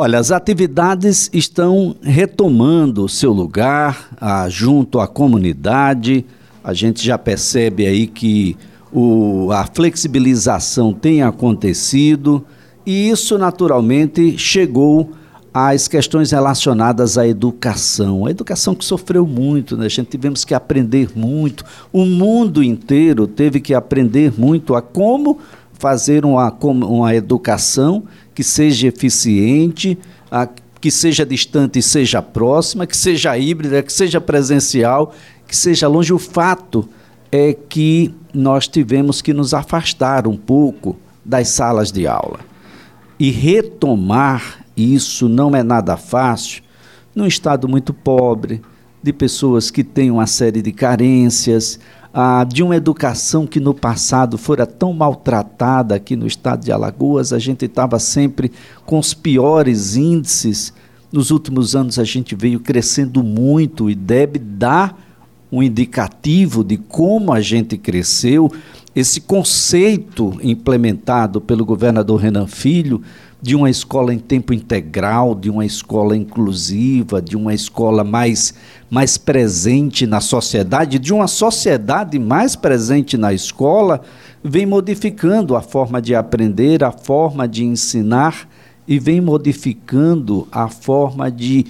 Olha, as atividades estão retomando seu lugar junto à comunidade. A gente já percebe aí que o, a flexibilização tem acontecido e isso naturalmente chegou às questões relacionadas à educação. A educação que sofreu muito, né? a gente tivemos que aprender muito, o mundo inteiro teve que aprender muito a como fazer uma, uma educação que seja eficiente, a, que seja distante e seja próxima, que seja híbrida, que seja presencial, que seja longe. O fato é que nós tivemos que nos afastar um pouco das salas de aula. E retomar isso não é nada fácil num estado muito pobre, de pessoas que têm uma série de carências, ah, de uma educação que no passado fora tão maltratada aqui no estado de Alagoas, a gente estava sempre com os piores índices. Nos últimos anos a gente veio crescendo muito e deve dar um indicativo de como a gente cresceu. Esse conceito implementado pelo governador Renan Filho de uma escola em tempo integral, de uma escola inclusiva, de uma escola mais, mais presente na sociedade, de uma sociedade mais presente na escola, vem modificando a forma de aprender, a forma de ensinar e vem modificando a forma de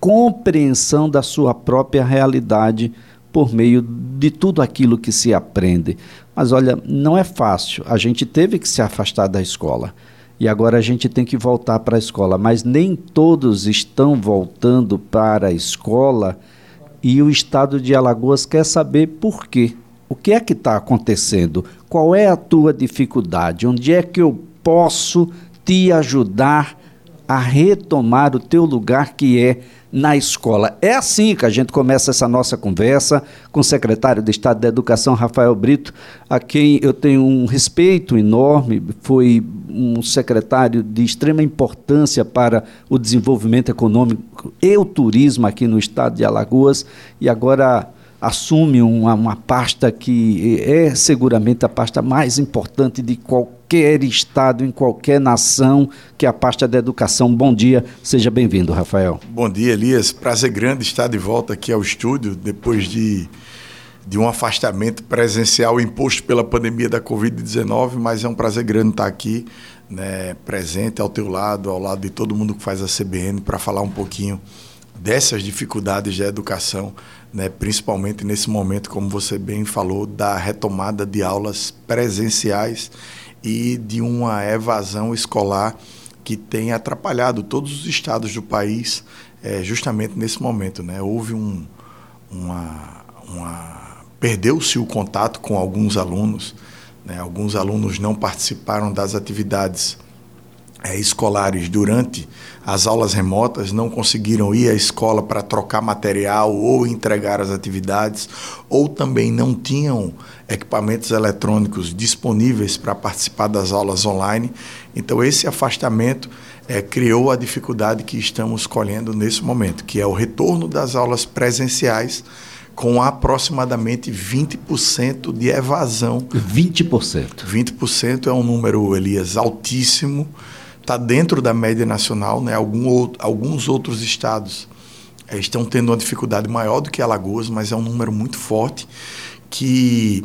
compreensão da sua própria realidade por meio de tudo aquilo que se aprende. Mas olha, não é fácil. A gente teve que se afastar da escola e agora a gente tem que voltar para a escola. Mas nem todos estão voltando para a escola e o estado de Alagoas quer saber por quê. O que é que está acontecendo? Qual é a tua dificuldade? Onde é que eu posso te ajudar a retomar o teu lugar que é na escola. É assim que a gente começa essa nossa conversa com o secretário de Estado da Educação, Rafael Brito, a quem eu tenho um respeito enorme, foi um secretário de extrema importância para o desenvolvimento econômico e o turismo aqui no estado de Alagoas e agora assume uma, uma pasta que é seguramente a pasta mais importante de qualquer estado, em qualquer nação, que é a pasta da educação. Bom dia, seja bem-vindo, Rafael. Bom dia, Elias. Prazer grande estar de volta aqui ao estúdio, depois de, de um afastamento presencial imposto pela pandemia da Covid-19, mas é um prazer grande estar aqui, né, presente ao teu lado, ao lado de todo mundo que faz a CBN, para falar um pouquinho dessas dificuldades da educação né, principalmente nesse momento, como você bem falou, da retomada de aulas presenciais e de uma evasão escolar que tem atrapalhado todos os estados do país é, justamente nesse momento. Né? Houve um, uma, uma perdeu-se o contato com alguns alunos, né? alguns alunos não participaram das atividades é, escolares durante as aulas remotas, não conseguiram ir à escola para trocar material ou entregar as atividades, ou também não tinham equipamentos eletrônicos disponíveis para participar das aulas online. Então, esse afastamento é, criou a dificuldade que estamos colhendo nesse momento, que é o retorno das aulas presenciais com aproximadamente 20% de evasão. 20%. 20% é um número, Elias, altíssimo está dentro da média nacional, né? Algum outro, alguns outros estados é, estão tendo uma dificuldade maior do que Alagoas, mas é um número muito forte que,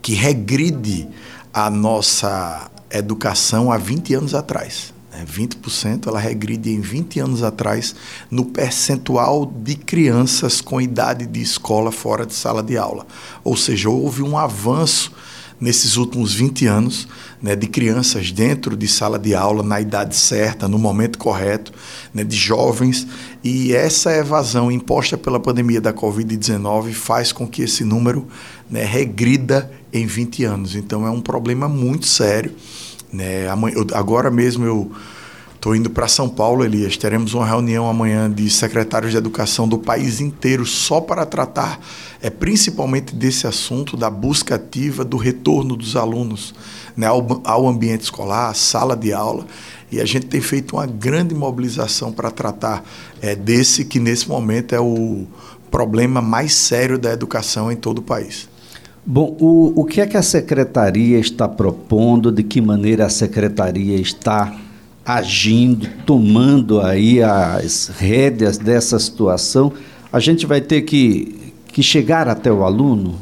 que regride a nossa educação há 20 anos atrás. Né? 20% ela regride em 20 anos atrás no percentual de crianças com idade de escola fora de sala de aula. Ou seja, houve um avanço nesses últimos 20 anos, né, de crianças dentro de sala de aula, na idade certa, no momento correto, né, de jovens. E essa evasão imposta pela pandemia da Covid-19 faz com que esse número né, regrida em 20 anos. Então é um problema muito sério. Né? Agora mesmo eu Estou indo para São Paulo, Elias. Teremos uma reunião amanhã de secretários de educação do país inteiro só para tratar é, principalmente desse assunto da busca ativa do retorno dos alunos né, ao, ao ambiente escolar, à sala de aula. E a gente tem feito uma grande mobilização para tratar é, desse que, nesse momento, é o problema mais sério da educação em todo o país. Bom, o, o que é que a secretaria está propondo? De que maneira a secretaria está agindo, tomando aí as rédeas dessa situação, a gente vai ter que, que chegar até o aluno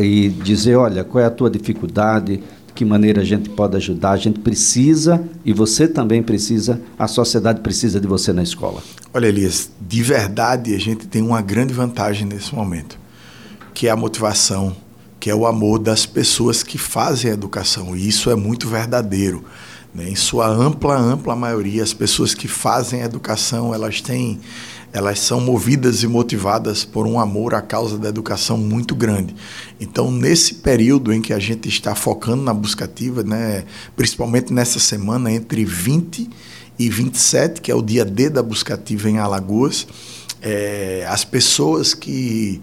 e dizer, olha, qual é a tua dificuldade, de que maneira a gente pode ajudar. A gente precisa, e você também precisa, a sociedade precisa de você na escola. Olha, Elias, de verdade a gente tem uma grande vantagem nesse momento, que é a motivação, que é o amor das pessoas que fazem a educação. E isso é muito verdadeiro. Né? Em sua ampla, ampla maioria, as pessoas que fazem educação, elas têm elas são movidas e motivadas por um amor à causa da educação muito grande. Então, nesse período em que a gente está focando na buscativa, né, principalmente nessa semana entre 20 e 27, que é o dia D da buscativa em Alagoas, é, as pessoas que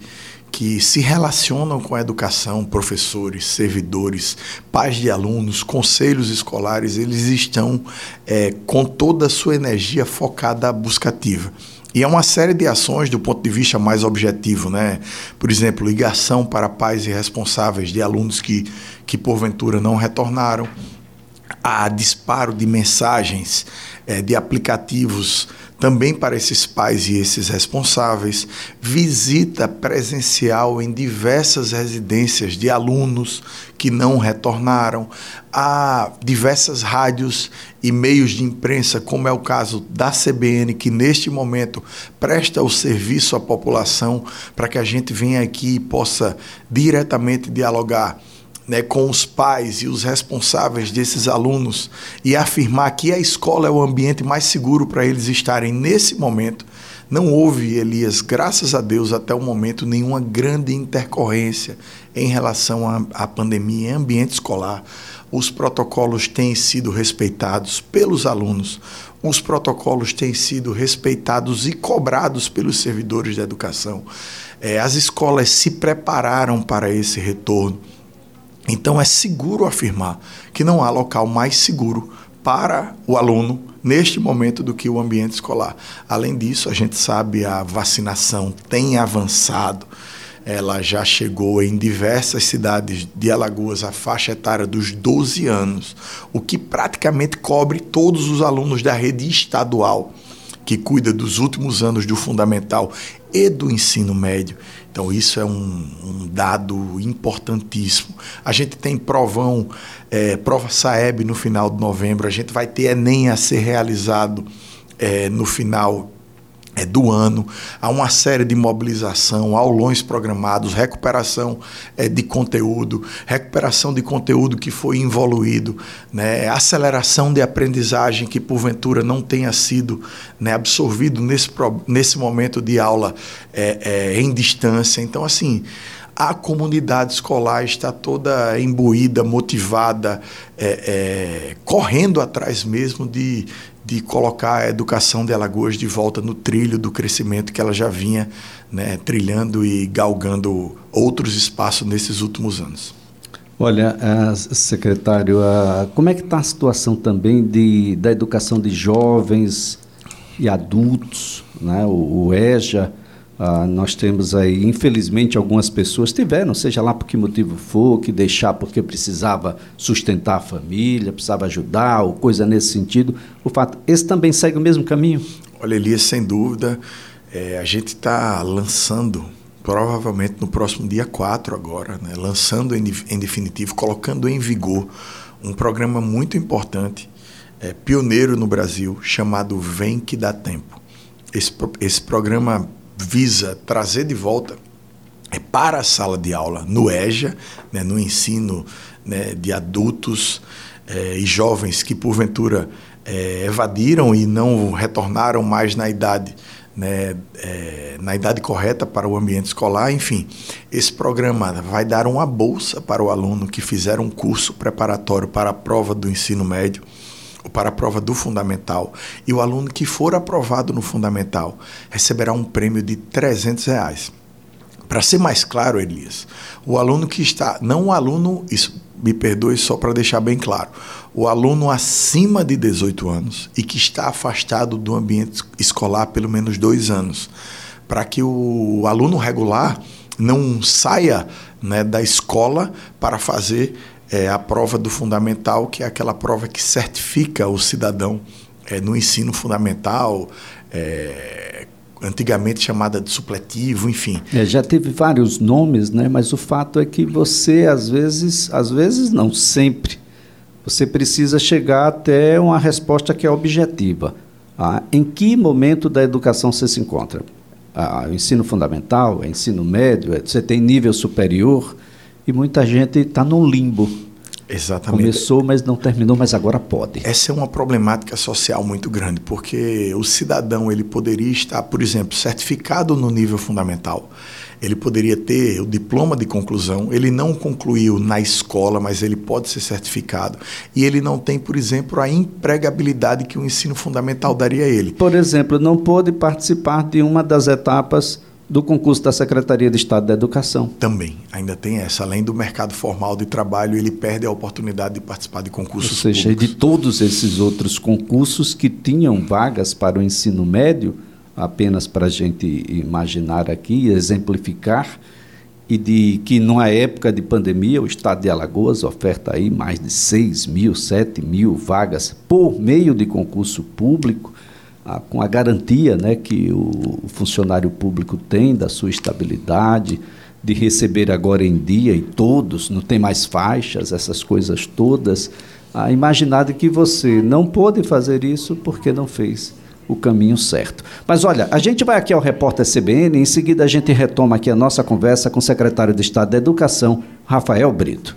que se relacionam com a educação, professores, servidores, pais de alunos, conselhos escolares, eles estão é, com toda a sua energia focada à buscativa. E é uma série de ações do ponto de vista mais objetivo, né? Por exemplo, ligação para pais e responsáveis de alunos que, que porventura não retornaram, a disparo de mensagens é, de aplicativos também para esses pais e esses responsáveis, visita presencial em diversas residências de alunos que não retornaram, há diversas rádios e meios de imprensa, como é o caso da CBN, que neste momento presta o serviço à população para que a gente venha aqui e possa diretamente dialogar né, com os pais e os responsáveis desses alunos e afirmar que a escola é o ambiente mais seguro para eles estarem nesse momento. Não houve, Elias, graças a Deus, até o momento, nenhuma grande intercorrência em relação à, pandemia em ambiente escolar. Os protocolos têm sido respeitados pelos alunos, os protocolos têm sido respeitados e cobrados pelos servidores da educação. É, as escolas se prepararam para esse retorno. Então é seguro afirmar que não há local mais seguro para o aluno neste momento do que o ambiente escolar. Além disso, a gente sabe a vacinação tem avançado. Ela já chegou em diversas cidades de Alagoas a faixa etária dos 12 anos, o que praticamente cobre todos os alunos da rede estadual que cuida dos últimos anos do fundamental e do ensino médio. Então, isso é um, um dado importantíssimo. A gente tem provão, é, prova Saeb no final de novembro, a gente vai ter Enem a ser realizado é, no final é, do ano, há uma série de mobilização, aulões programados, recuperação é, de conteúdo, recuperação de conteúdo que foi involuído, né, aceleração de aprendizagem que porventura não tenha sido né, absorvido nesse, nesse momento de aula é, é, em distância. Então, assim, a comunidade escolar está toda imbuída, motivada, é, é, correndo atrás mesmo de, de colocar a educação de Alagoas de volta no trilho do crescimento que ela já vinha né, trilhando e galgando outros espaços nesses últimos anos. Olha, secretário, como é que está a situação também de, da educação de jovens e adultos, né? o, o EJA, ah, nós temos aí, infelizmente, algumas pessoas tiveram, seja lá por que motivo for, que deixar porque precisava sustentar a família, precisava ajudar, ou coisa nesse sentido. O fato, esse também segue o mesmo caminho? Olha, Elias, sem dúvida, é, a gente está lançando, provavelmente no próximo dia 4 agora, né, lançando em, em definitivo, colocando em vigor um programa muito importante, é, pioneiro no Brasil, chamado Vem Que Dá Tempo. Esse, esse programa visa trazer de volta é, para a sala de aula, no EJA, né, no ensino né, de adultos é, e jovens que, porventura, é, evadiram e não retornaram mais na idade, né, é, na idade correta para o ambiente escolar. Enfim, esse programa vai dar uma bolsa para o aluno que fizer um curso preparatório para a prova do ensino médio para a prova do fundamental e o aluno que for aprovado no fundamental receberá um prêmio de 300 reais. Para ser mais claro, Elias, o aluno que está, não o aluno, isso, me perdoe só para deixar bem claro, o aluno acima de 18 anos e que está afastado do ambiente escolar pelo menos dois anos, para que o aluno regular não saia né, da escola para fazer é, a prova do fundamental, que é aquela prova que certifica o cidadão é, no ensino fundamental, é, antigamente chamada de supletivo, enfim. É, já teve vários nomes, né? Mas o fato é que você às vezes, às vezes não sempre, você precisa chegar até uma resposta que é objetiva. Ah, em que momento da educação você se encontra? Ah, ensino fundamental, ensino médio, você tem nível superior e muita gente está no limbo. Exatamente. Começou, mas não terminou, mas agora pode. Essa é uma problemática social muito grande, porque o cidadão ele poderia estar, por exemplo, certificado no nível fundamental. Ele poderia ter o diploma de conclusão, ele não concluiu na escola, mas ele pode ser certificado. E ele não tem, por exemplo, a empregabilidade que o ensino fundamental daria a ele. Por exemplo, não pôde participar de uma das etapas do concurso da Secretaria de Estado da Educação. Também, ainda tem essa. Além do mercado formal de trabalho, ele perde a oportunidade de participar de concursos Ou seja, públicos. de todos esses outros concursos que tinham vagas para o ensino médio, apenas para a gente imaginar aqui, exemplificar, e de que numa época de pandemia o Estado de Alagoas oferta aí mais de 6 mil, 7 mil vagas por meio de concurso público, com a garantia né, que o funcionário público tem da sua estabilidade, de receber agora em dia e todos, não tem mais faixas, essas coisas todas. A imaginar que você não pôde fazer isso porque não fez o caminho certo. Mas olha, a gente vai aqui ao repórter CBN, em seguida a gente retoma aqui a nossa conversa com o secretário de Estado da Educação, Rafael Brito.